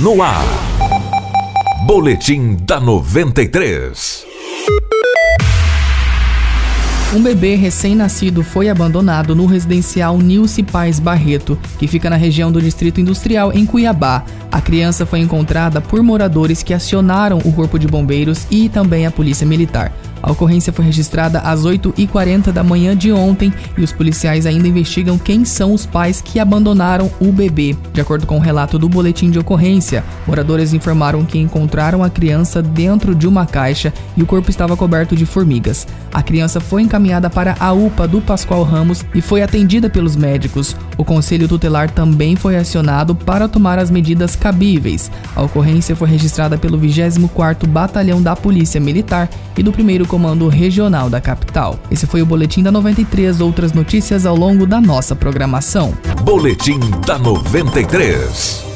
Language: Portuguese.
No ar. Boletim da 93. Um bebê recém-nascido foi abandonado no residencial Nilce Paz Barreto, que fica na região do Distrito Industrial, em Cuiabá. A criança foi encontrada por moradores que acionaram o Corpo de Bombeiros e também a Polícia Militar. A ocorrência foi registrada às 8h40 da manhã de ontem e os policiais ainda investigam quem são os pais que abandonaram o bebê. De acordo com o relato do boletim de ocorrência, moradores informaram que encontraram a criança dentro de uma caixa e o corpo estava coberto de formigas. A criança foi encaminhada para a UPA do Pascoal Ramos e foi atendida pelos médicos. O conselho tutelar também foi acionado para tomar as medidas cabíveis. A ocorrência foi registrada pelo 24º Batalhão da Polícia Militar e do 1 Comando Regional da capital. Esse foi o Boletim da 93, outras notícias ao longo da nossa programação. Boletim da 93.